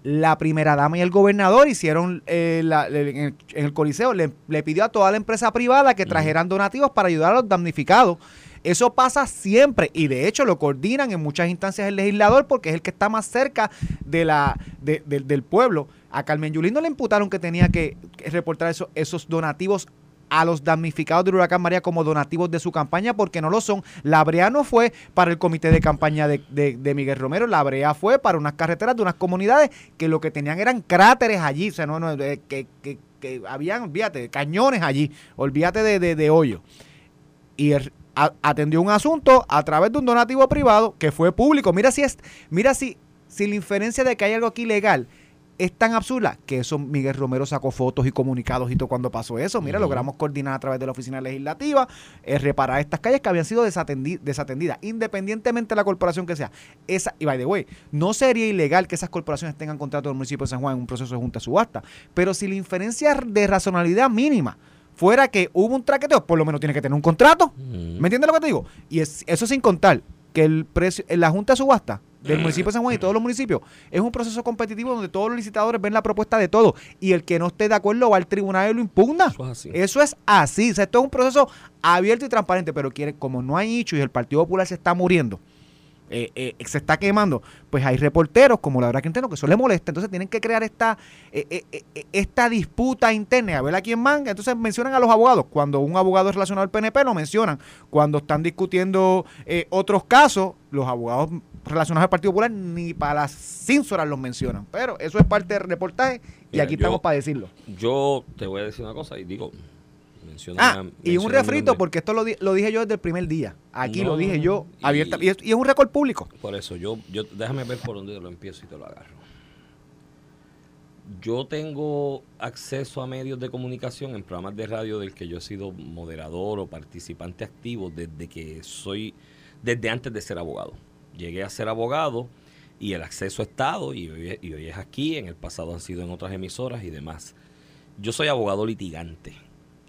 La primera dama y el gobernador hicieron eh, la- en, el, Coliseo, le, le pidió a toda la empresa privada que trajeran donativos para ayudar a los damnificados. Eso pasa siempre y de hecho lo coordinan en muchas instancias el legislador porque es el que está más cerca de la, de- de- del pueblo. A Carmen Yulín no le imputaron que tenía que, que reportar eso- esos donativos a los damnificados del huracán María como donativos de su campaña porque no lo son. La brea no fue para el comité de campaña de, Miguel Romero, la brea fue para unas carreteras de unas comunidades que lo que tenían eran cráteres allí, o sea, no, no, eh, que, que- que habían, olvídate, cañones allí, olvídate de, de, de hoyo. Y el- atendió un asunto a través de un donativo privado que fue público. Mira si es, mira si, si la inferencia de que hay algo aquí ilegal es tan absurda que eso Miguel Romero sacó fotos y comunicados y todo cuando pasó eso. Mira, logramos coordinar a través de la oficina legislativa, eh, reparar estas calles que habían sido desatendi- desatendidas, independientemente de la corporación que sea. Esa, y by the way, no sería ilegal que esas corporaciones tengan contrato del municipio de San Juan en un proceso de junta subasta, pero si la inferencia de razonabilidad mínima fuera que hubo un traqueteo, por lo menos tiene que tener un contrato. ¿Me entiendes lo que te digo? Y es, eso sin contar que el precio, en la Junta Subasta del municipio de San Juan y todos los municipios es un proceso competitivo donde todos los licitadores ven la propuesta de todo y el que no esté de acuerdo va al tribunal y lo impugna. Eso es así. Eso es así. O sea, esto es un proceso abierto y transparente, pero quiere, como no hay hecho y el Partido Popular se está muriendo, eh, eh, se está quemando, pues hay reporteros como la verdad que entiendo que eso le molesta, entonces tienen que crear esta eh, eh, eh, esta disputa interna, a ver a quién manga, entonces mencionan a los abogados, cuando un abogado es relacionado al PNP lo mencionan, cuando están discutiendo eh, otros casos, los abogados relacionados al Partido Popular ni para las cínsoras los mencionan, pero eso es parte del reportaje y Mira, aquí yo- estamos para decirlo. Yo te voy a decir una cosa y digo, menciona, Ah, y un refrito, porque esto lo, di- lo dije yo desde el primer día. Aquí lo dije yo y- abierta. Y es, y es un récord público. Por eso, yo, yo, déjame ver por dónde lo empiezo y te lo agarro. Yo tengo acceso a medios de comunicación en programas de radio del que yo he sido moderador o participante activo desde que soy, desde antes de ser abogado. Llegué a ser abogado y el acceso ha estado y hoy, y hoy es aquí, en el pasado han sido en otras emisoras y demás. Yo soy abogado litigante.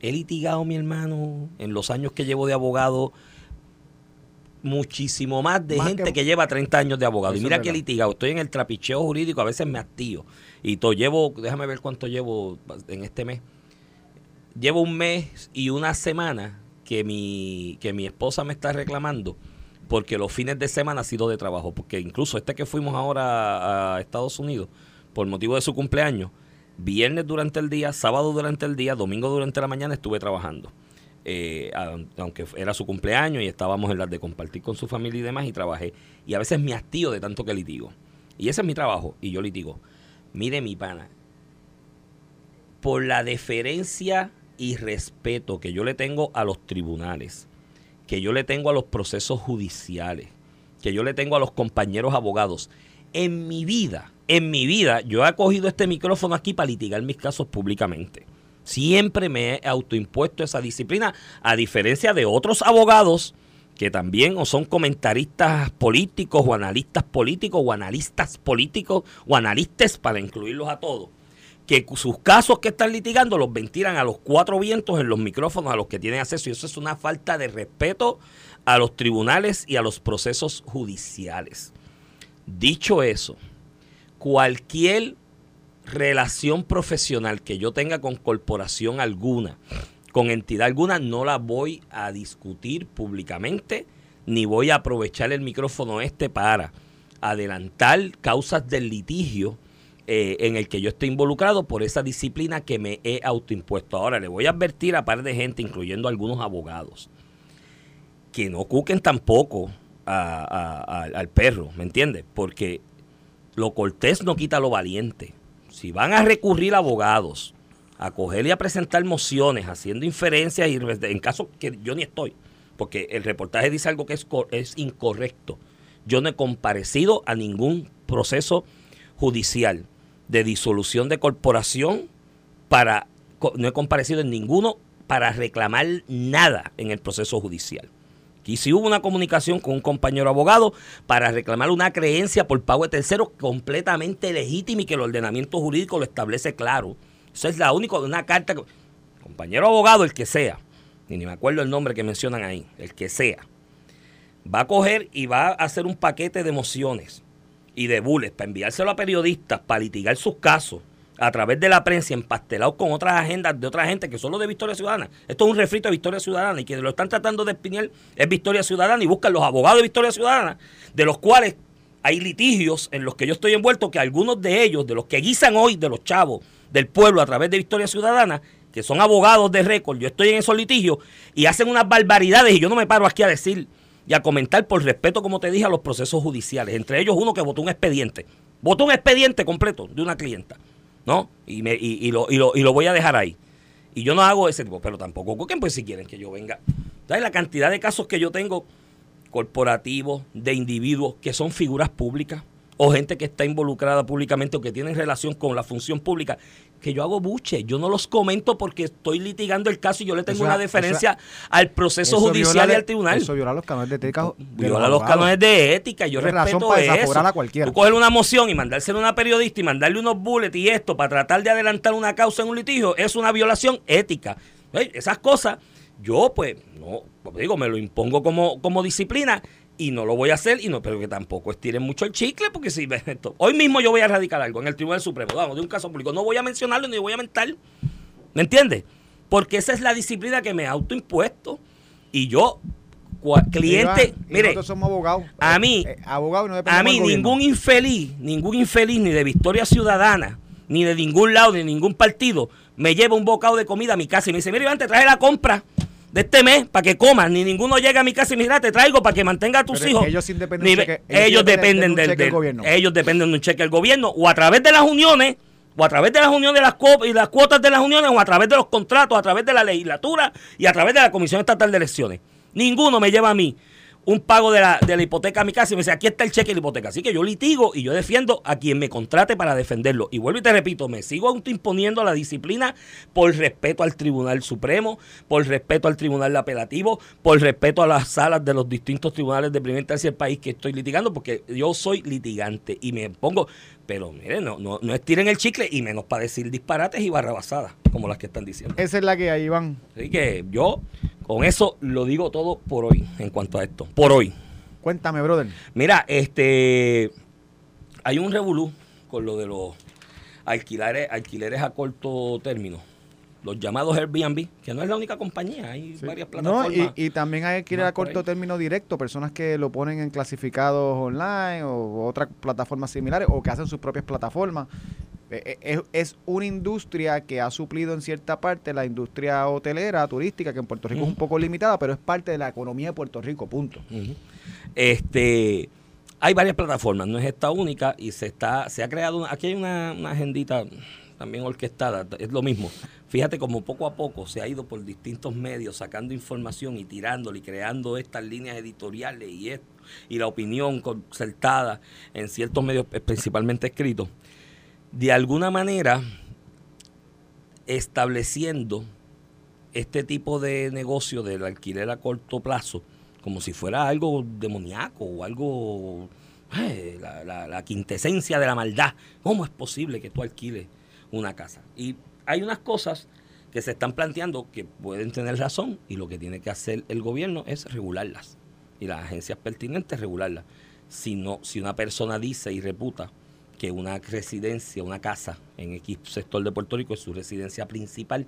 He litigado, mi hermano, en los años que llevo de abogado, muchísimo más de Más gente que- que, lleva 30 años de abogado. Eso y mira que he litigado. Estoy en el trapicheo jurídico, a veces me hastío. Y todo llevo, déjame ver cuánto llevo en este mes. Llevo un mes y una semana que mi, que mi esposa me está reclamando porque los fines de semana ha sido de trabajo. Porque incluso este que fuimos ahora a Estados Unidos por motivo de su cumpleaños, viernes durante el día, sábado durante el día, domingo durante la mañana estuve trabajando. Eh, aunque era su cumpleaños y estábamos en las de compartir con su familia y demás y trabajé. Y a veces me hastío de tanto que litigo. Y ese es mi trabajo y yo litigo. Mire mi pana, por la deferencia y respeto que yo le tengo a los tribunales, que yo le tengo a los procesos judiciales, que yo le tengo a los compañeros abogados, en mi vida, en mi vida, yo he cogido este micrófono aquí para litigar mis casos públicamente. Siempre me he autoimpuesto esa disciplina, a diferencia de otros abogados que también o son comentaristas políticos o analistas políticos o analistas políticos o analistas para incluirlos a todos que sus casos que están litigando los ventilan a los cuatro vientos en los micrófonos a los que tienen acceso y eso es una falta de respeto a los tribunales y a los procesos judiciales. Dicho eso, cualquier relación profesional que yo tenga con corporación alguna, con entidad alguna, no la voy a discutir públicamente, ni voy a aprovechar el micrófono este para adelantar causas del litigio eh, en el que yo estoy involucrado por esa disciplina que me he autoimpuesto. Ahora le voy a advertir a par de gente, incluyendo algunos abogados, que no cuquen tampoco al perro, ¿me entiendes? Porque lo cortés no quita lo valiente. Si van a recurrir abogados, a coger y a presentar mociones, haciendo inferencias y en caso que yo ni estoy, porque el reportaje dice algo que es, es incorrecto. Yo no he comparecido a ningún proceso judicial de disolución de corporación para no he comparecido en ninguno para reclamar nada en el proceso judicial. Y si hubo una comunicación con un compañero abogado para reclamar una creencia por pago de terceros completamente legítima y que el ordenamiento jurídico lo establece claro. Esa es la única, una carta que, compañero abogado, el que sea, ni me acuerdo el nombre que mencionan ahí, el que sea, va a coger y va a hacer un paquete de mociones y de bullets para enviárselo a periodistas para litigar sus casos a través de la prensa empastelados con otras agendas de otra gente que son los de Victoria Ciudadana. Esto es un refrito de Victoria Ciudadana y quienes lo están tratando de espiñar es Victoria Ciudadana y buscan los abogados de Victoria Ciudadana, de los cuales hay litigios en los que yo estoy envuelto que algunos de ellos, de los que guisan hoy de los chavos del pueblo a través de Victoria Ciudadana, que son abogados de récord, yo estoy en esos litigios y hacen unas barbaridades y yo no me paro aquí a decir y a comentar por respeto, como te dije, a los procesos judiciales. Entre ellos uno que votó un expediente. Votó un expediente completo de una clienta. ¿No? Y, me, y, lo, y, lo, y lo voy a dejar ahí. Y yo no hago ese tipo, pero tampoco coquen, pues si quieren que yo venga. ¿Sabes la cantidad de casos que yo tengo corporativos, de individuos que son figuras públicas? O gente que está involucrada públicamente o que tienen relación con la función pública, que yo hago buche, yo no los comento porque estoy litigando el caso y yo le tengo una deferencia al proceso judicial y al tribunal. Eso viola los cánones de ética. Viola los cánones de ética, yo respeto eso. A cualquiera. Tú coger una moción y mandársela a una periodista y mandarle unos bullets y esto para tratar de adelantar una causa en un litigio es una violación ética. Esas cosas, yo pues, no, digo, me lo impongo como, como disciplina y no lo voy a hacer, y no, pero que tampoco estiren mucho el chicle, porque si esto, hoy mismo yo voy a radicar algo en el Tribunal Supremo, vamos, de un caso público, no voy a mencionarlo ni voy a mentar, ¿me entiendes? Porque esa es la disciplina que me he autoimpuesto, y yo, cliente, mire, somos abogados, a mí, eh, no a mí ningún infeliz, ningún infeliz ni de Victoria Ciudadana, ni de ningún lado, ni de ningún partido, me lleva un bocado de comida a mi casa y me dice, mire, Iván, te traje la compra de este mes para que coman, ni ninguno llega a mi casa y mira, te traigo para que mantenga a tus hijos. Ellos, ellos, dependen del, del gobierno. Ellos dependen de un cheque del gobierno o a través de las uniones o a través de las uniones de las y las cuotas de las uniones o a través de los contratos, a través de la legislatura y a través de la Comisión Estatal de Elecciones. Ninguno me lleva a mí un pago de la, de la hipoteca a mi casa y me dice, aquí está el cheque de la hipoteca. Así que yo litigo y yo defiendo a quien me contrate para defenderlo. Y vuelvo y te repito, me sigo imponiendo la disciplina por respeto al Tribunal Supremo, por respeto al Tribunal Apelativo, por respeto a las salas de los distintos tribunales de primera instancia del país que estoy litigando, porque yo soy litigante y me pongo, pero miren, no, no, no estiren el chicle y menos para decir disparates y barrabasadas, como las que están diciendo. Esa es la que ahí van. Así que yo con eso lo digo todo por hoy en cuanto a esto. Por hoy. Cuéntame, brother. Mira, este hay un revolú con lo de los alquileres, alquileres a corto término. Los llamados Airbnb, que no es la única compañía, hay varias plataformas. No, y, también hay alquiler a corto término directo, personas que lo ponen en clasificados online o otras plataformas similares o que hacen sus propias plataformas. Eh, eh, es, una industria que ha suplido en cierta parte la industria hotelera, turística, que en Puerto Rico es un poco limitada, pero es parte de la economía de Puerto Rico, punto. Este hay varias plataformas, no es esta única, y se está, se ha creado, aquí hay una, una agendita también orquestada, es lo mismo. Fíjate como poco a poco se ha ido por distintos medios sacando información y tirándole y creando estas líneas editoriales y esto, y la opinión concertada en ciertos medios, principalmente escritos de alguna manera estableciendo este tipo de negocio del alquiler a corto plazo como si fuera algo demoníaco o algo, eh, la, la, quintesencia de la maldad. ¿Cómo es posible que tú alquiles una casa? Y hay unas cosas que se están planteando que pueden tener razón y lo que tiene que hacer el gobierno es regularlas y las agencias pertinentes regularlas. Si, no, si una persona dice y reputa que una residencia, una casa en X sector de Puerto Rico es su residencia principal,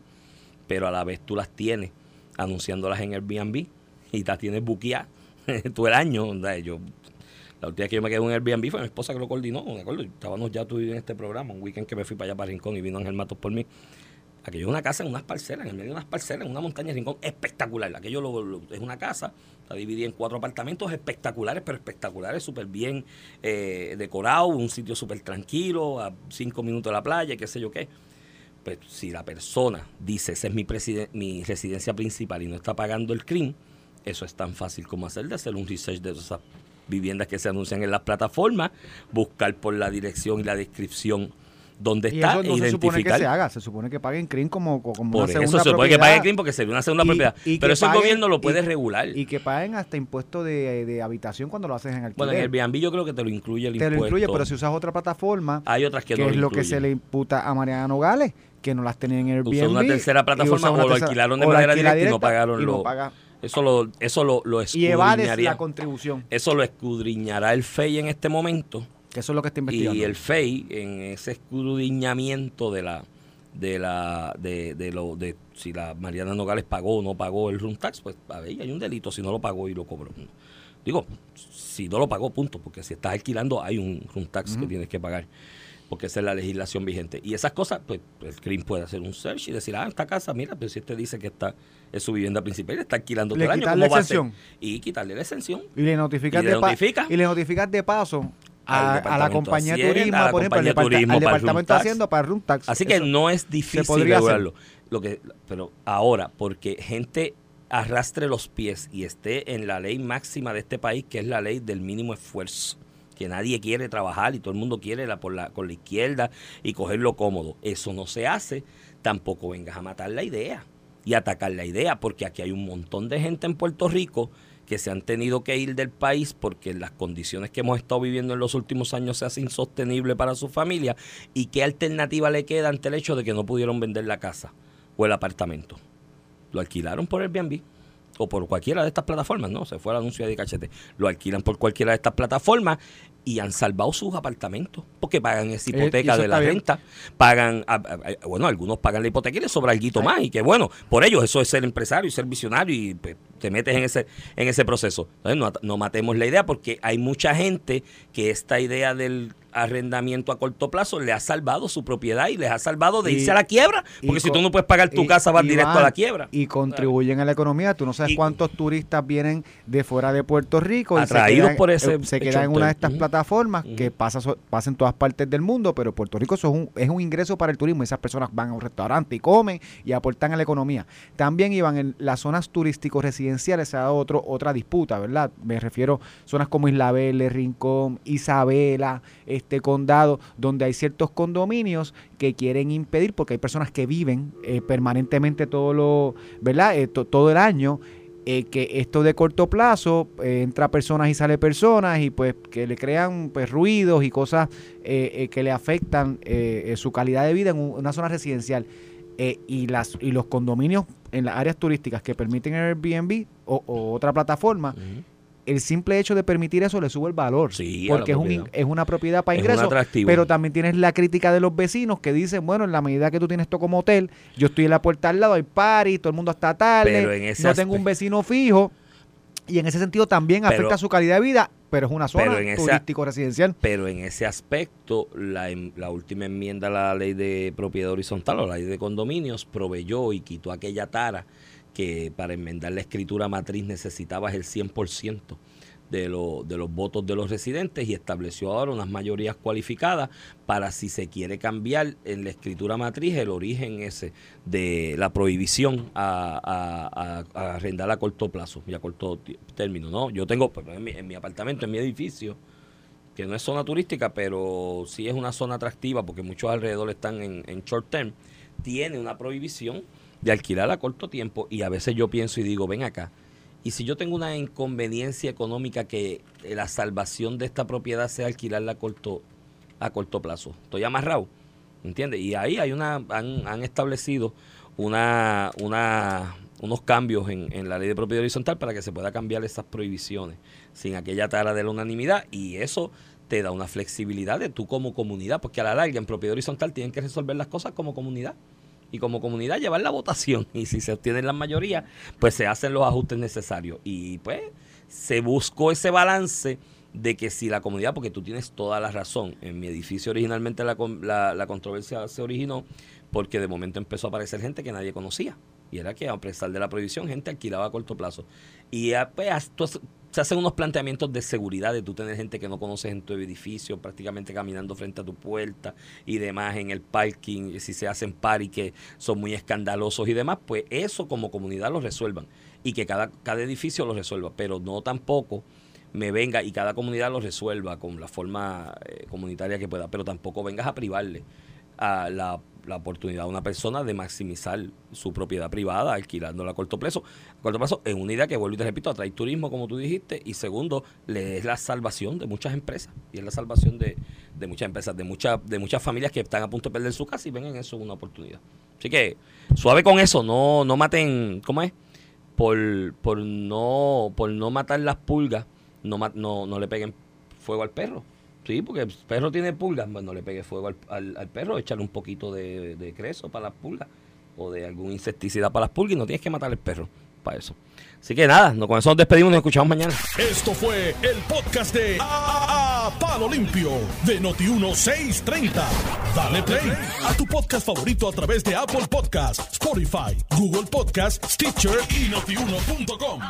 pero a la vez tú las tienes anunciándolas en Airbnb y las tienes buqueadas todo el año. Yo, la última vez que yo me quedé en Airbnb fue mi esposa que lo coordinó, ¿de acuerdo? Estábamos ya tú en este programa, un weekend que me fui para allá para Rincón y vino Ángel Matos por mí. Aquello es una casa en unas parcelas, en el medio de unas parcelas, en una montaña de Rincón, espectacular. Aquello lo, es una casa, está dividida en cuatro apartamentos espectaculares, pero espectaculares, súper bien eh, decorado, un sitio súper tranquilo, a cinco minutos de la playa, qué sé yo qué. Pues si la persona dice, esa es mi, mi residencia principal y no está pagando el crimen, eso es tan fácil como hacer de hacer un research de esas viviendas que se anuncian en las plataformas, buscar por la dirección y la descripción dónde está eso no se supone que se haga, se supone que paguen CRIM como, como Por una segunda eso se supone que paguen CRIM porque sería una segunda propiedad. Pero eso el gobierno lo puede regular. Y que paguen hasta impuesto de, de, habitación cuando lo haces en alquiler. Bueno, en el Airbnb yo creo que te lo incluye el impuesto. Te lo incluye, pero si usas otra plataforma, hay otras que, que no es lo, que se le imputa a Mariana Nogales, que no las tenían en Airbnb. Usó una tercera plataforma o lo alquilaron de manera directa, y no pagaron lo, eso lo, eso lo, lo escudriñaría. Y la contribución. Eso lo escudriñará el FEI en este momento que eso es lo que está investigando. Y el FEI, en ese escudriñamiento de la de la de, de lo de si la Mariana Nogales pagó o no pagó el room tax, pues a ver, hay un delito si no lo pagó y lo cobró. Digo, si no lo pagó, punto, porque si estás alquilando hay un room tax que tienes que pagar. porque esa es la legislación vigente. Y esas cosas, pues el CRIM puede hacer un search y decir, ah, esta casa, mira, pero si este dice que está es su vivienda principal y está alquilando Le todo el año, la exención. Y quitarle la exención. Y le notificas, Y le de, notifica. y le notificas de paso a, la compañía de turismo, a la por ejemplo, al, turismo al departamento de. Hacienda para room tax. Así que no es difícil lograrlo. Lo que, pero ahora, porque gente arrastre los pies y esté en la ley máxima de este país, que es la ley del mínimo esfuerzo, que nadie quiere trabajar y todo el mundo quiere la, por la, con la izquierda y cogerlo cómodo. Eso no se hace. Tampoco vengas a matar la idea y atacar la idea, porque aquí hay un montón de gente en Puerto Rico que se han tenido que ir del país porque las condiciones que hemos estado viviendo en los últimos años se hace insostenible para su familia y qué alternativa le queda ante el hecho de que no pudieron vender la casa o el apartamento. Lo alquilaron por Airbnb o por cualquiera de estas plataformas, ¿no? Se fue el anuncio de cachete. Lo alquilan por cualquiera de estas plataformas y han salvado sus apartamentos porque pagan esa Eh, hipoteca de la bien. renta, pagan, a- a- a- bueno, algunos pagan la hipoteca y les sobra algo más y que bueno, por ellos eso es ser empresario y ser visionario y pues, te metes en ese en ese proceso. Entonces no, no matemos la idea porque hay mucha gente que esta idea del arrendamiento a corto plazo le ha salvado su propiedad y les ha salvado de Y- irse a la quiebra, y porque si tú no puedes pagar tu y- casa vas y directo a la quiebra. Y contribuyen a la economía. Tú no sabes Y- cuántos turistas vienen de fuera de Puerto Rico y Atraídos se quedan, por ese eh, se quedan en una de estas plataformas que pasa, pasa en todas partes del mundo, pero Puerto Rico eso es un, es un ingreso para el turismo. Esas personas van a un restaurante y comen y aportan a la economía. También iban en las zonas turísticos residenciales, se ha dado otro, otra disputa, ¿verdad? Me refiero a zonas como Isla Verde, Rincón, Isabela, este condado, donde hay ciertos condominios que quieren impedir, porque hay personas que viven eh, permanentemente todo lo, ¿verdad? Eh, to- todo el año. eh, que esto de corto plazo eh, entra personas y sale personas y pues que le crean pues ruidos y cosas que le afectan su calidad de vida en un- una zona residencial y las y los condominios en las áreas turísticas que permiten Airbnb o, otra plataforma. El simple hecho de permitir eso le sube el valor. Sí, porque es, un, es una propiedad para ingresos. Pero también tienes la crítica de los vecinos que dicen, bueno, en la medida que tú tienes esto como hotel, yo estoy en la puerta al lado, hay party, todo el mundo está tarde, ese no tengo un vecino fijo. Y en ese sentido también Pero- afecta su calidad de vida, pero es una zona Pero en esa- turístico residencial. Pero en ese aspecto, la, la última enmienda a la ley de propiedad horizontal o la ley de condominios proveyó y quitó aquella tara que para enmendar la escritura matriz necesitabas el 100% de, lo- de los votos de los residentes y estableció ahora unas mayorías cualificadas para si se quiere cambiar en la escritura matriz el origen ese de la prohibición a, a- a- arrendar a corto plazo y a corto término. ¿no? Yo tengo pues, en mi, en mi apartamento, en mi edificio, que no es zona turística, pero sí es una zona atractiva porque muchos alrededor están en, en short term, tiene una prohibición de alquilar a corto tiempo y a veces yo pienso y digo, ven acá, y si yo tengo una inconveniencia económica que eh, la salvación de esta propiedad sea alquilarla a corto, a corto plazo, estoy amarrado, ¿entiendes? Y ahí hay una, han, han establecido una, una, unos cambios en, en la ley de propiedad horizontal para que se pueda cambiar esas prohibiciones sin aquella tara de la unanimidad y eso te da una flexibilidad de tú como comunidad, porque a la larga en propiedad horizontal tienen que resolver las cosas como comunidad y como comunidad llevar la votación y si se obtienen las mayorías, pues se hacen los ajustes necesarios y pues se buscó ese balance de que si la comunidad, porque tú tienes toda la razón, en mi edificio originalmente la, la, la controversia se originó porque de momento empezó a aparecer gente que nadie conocía. Y era que a pesar de la prohibición, gente alquilaba a corto plazo. Y ah, pues, se hacen unos planteamientos de seguridad, de tú tener gente que no conoces en tu edificio, prácticamente caminando frente a tu puerta y demás en el parking, si se hacen party que son muy escandalosos y demás, pues eso como comunidad lo resuelvan. Y que cada, cada edificio lo resuelva, pero no tampoco me venga y cada comunidad lo resuelva con la forma eh, comunitaria que pueda, pero tampoco vengas a privarle a la, la oportunidad a una persona de maximizar su propiedad privada alquilándola a corto plazo, a corto plazo en una idea que vuelvo y te repito, atrae turismo como tú dijiste y segundo, le es la salvación de muchas empresas y es la salvación de, de muchas empresas, de, muchas de muchas familias que están a punto de perder su casa y ven en eso una oportunidad. Así que suave con eso, no, no maten, ¿cómo es? Por, por no por no matar las pulgas, no, no, no le peguen fuego al perro. Sí, porque el perro tiene pulgas, pues no le pegue fuego al, al, perro, échale un poquito de, de creso para las pulgas o de algún insecticida para las pulgas y no tienes que matar al perro. para eso. Así que nada, nos- con eso nos despedimos, nos escuchamos mañana. Esto fue el podcast de A, A- Palo Limpio de Noti1630. Dale play a tu podcast favorito a través de Apple Podcasts, Spotify, Google Podcasts, Stitcher y notiuno.com.